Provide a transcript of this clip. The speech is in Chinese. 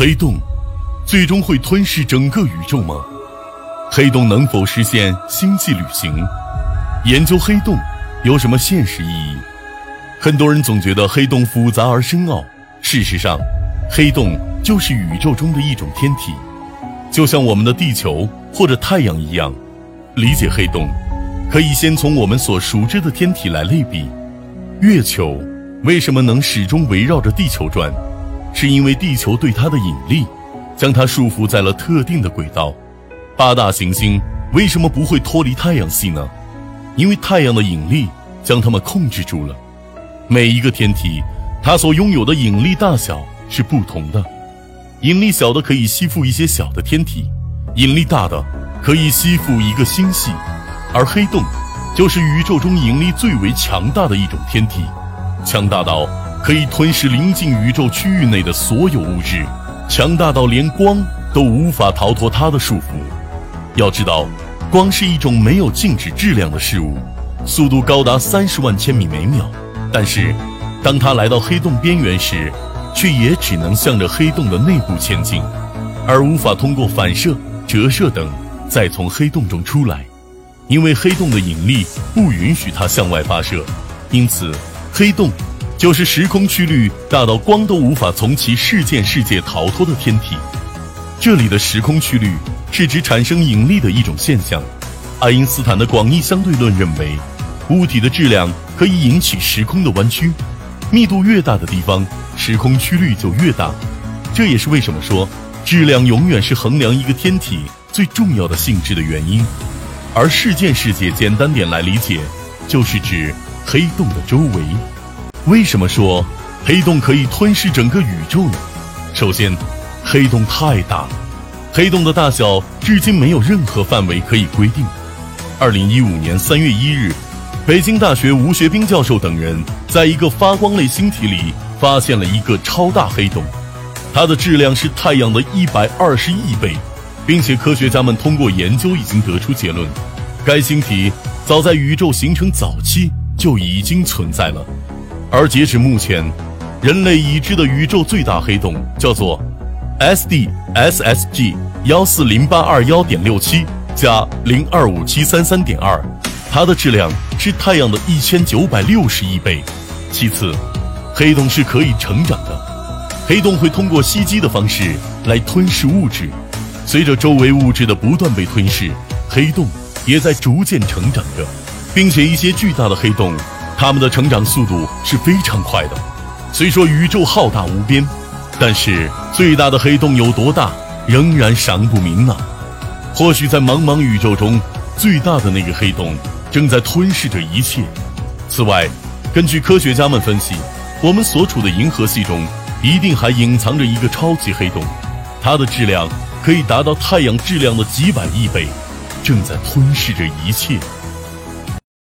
黑洞最终会吞噬整个宇宙吗？黑洞能否实现星际旅行？研究黑洞有什么现实意义？很多人总觉得黑洞复杂而深奥，事实上，黑洞就是宇宙中的一种天体，就像我们的地球或者太阳一样。理解黑洞，可以先从我们所熟知的天体来类比。月球为什么能始终围绕着地球转？是因为地球对它的引力，将它束缚在了特定的轨道。八大行星为什么不会脱离太阳系呢？因为太阳的引力将它们控制住了。每一个天体，它所拥有的引力大小是不同的。引力小的可以吸附一些小的天体，引力大的可以吸附一个星系。而黑洞，就是宇宙中引力最为强大的一种天体，强大到。可以吞噬临近宇宙区域内的所有物质，强大到连光都无法逃脱它的束缚。要知道，光是一种没有静止质量的事物，速度高达三十万千米每秒。但是，当它来到黑洞边缘时，却也只能向着黑洞的内部前进，而无法通过反射、折射等再从黑洞中出来，因为黑洞的引力不允许它向外发射。因此，黑洞。就是时空曲率大到光都无法从其事件世界逃脱的天体。这里的时空曲率是指产生引力的一种现象。爱因斯坦的广义相对论认为，物体的质量可以引起时空的弯曲，密度越大的地方，时空曲率就越大。这也是为什么说质量永远是衡量一个天体最重要的性质的原因。而事件世界简单点来理解，就是指黑洞的周围。为什么说黑洞可以吞噬整个宇宙呢？首先，黑洞太大了，黑洞的大小至今没有任何范围可以规定。二零一五年三月一日，北京大学吴学兵教授等人在一个发光类星体里发现了一个超大黑洞，它的质量是太阳的一百二十亿倍，并且科学家们通过研究已经得出结论：该星体早在宇宙形成早期就已经存在了。而截止目前，人类已知的宇宙最大黑洞叫做 S D S S G 幺四零八二幺点六七加零二五七三三点二，它的质量是太阳的一千九百六十亿倍。其次，黑洞是可以成长的，黑洞会通过吸积的方式来吞噬物质，随着周围物质的不断被吞噬，黑洞也在逐渐成长着，并且一些巨大的黑洞。它们的成长速度是非常快的。虽说宇宙浩大无边，但是最大的黑洞有多大，仍然尚不明呢。或许在茫茫宇宙中，最大的那个黑洞正在吞噬着一切。此外，根据科学家们分析，我们所处的银河系中一定还隐藏着一个超级黑洞，它的质量可以达到太阳质量的几百亿倍，正在吞噬着一切。